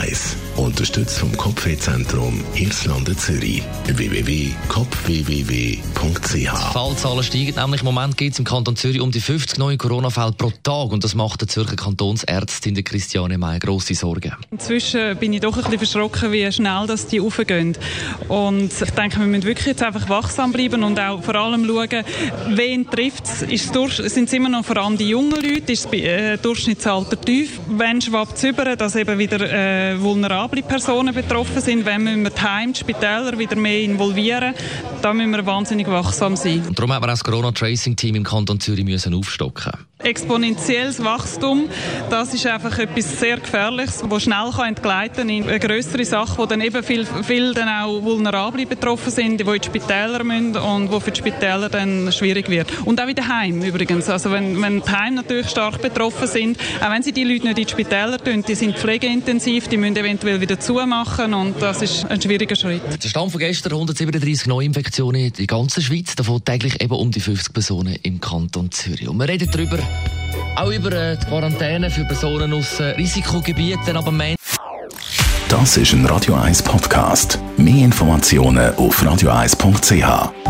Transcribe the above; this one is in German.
1. Unterstützt vom Kopfwehzentrum Irlande Zürich. www.kopfwww.ch Die Fallzahlen steigen. Nämlich im Moment geht es im Kanton Zürich um die 50 neue Corona-Fälle pro Tag. Und das macht der Zürcher Kantonsärztin der Christiane May grosse Sorgen. Inzwischen bin ich doch ein bisschen verschrocken, wie schnell dass die aufgehen. Und ich denke, wir müssen wirklich jetzt einfach wachsam bleiben und auch vor allem schauen, wen trifft es. Sind es immer noch vor allem die jungen Leute? Ist das äh, Durchschnittsalter tief? Wenn schwappt es über, dass eben wieder äh, vulnerable Personen betroffen sind? Wenn müssen wir die Heim, die Spitäler wieder mehr involvieren? Da müssen wir wahnsinnig wachsam sein. Und darum haben wir auch das Corona-Tracing-Team im Kanton Zürich müssen aufstocken Exponentielles Wachstum, das ist einfach etwas sehr Gefährliches, das schnell kann entgleiten in eine größere Sache, wo dann eben viel, viel dann auch Vulnerable betroffen sind, die in die Spitäler müssen und wo für die Spitäler dann schwierig wird. Und auch in den Heimen übrigens. Also wenn, wenn die Heime natürlich stark betroffen sind, auch wenn sie die Leute nicht in die Spitäler tun, die sind pflegeintensiv, die müssen eventuell wieder zumachen und das ist ein schwieriger Schritt. Der Stand von gestern 137 Neuinfektionen in der ganzen Schweiz, davon täglich eben um die 50 Personen im Kanton Zürich. Und wir reden darüber, auch über äh, die Quarantäne für Personen aus äh, Risikogebieten, aber mein Das ist ein Radio 1 Podcast. Mehr Informationen auf radio1.ch.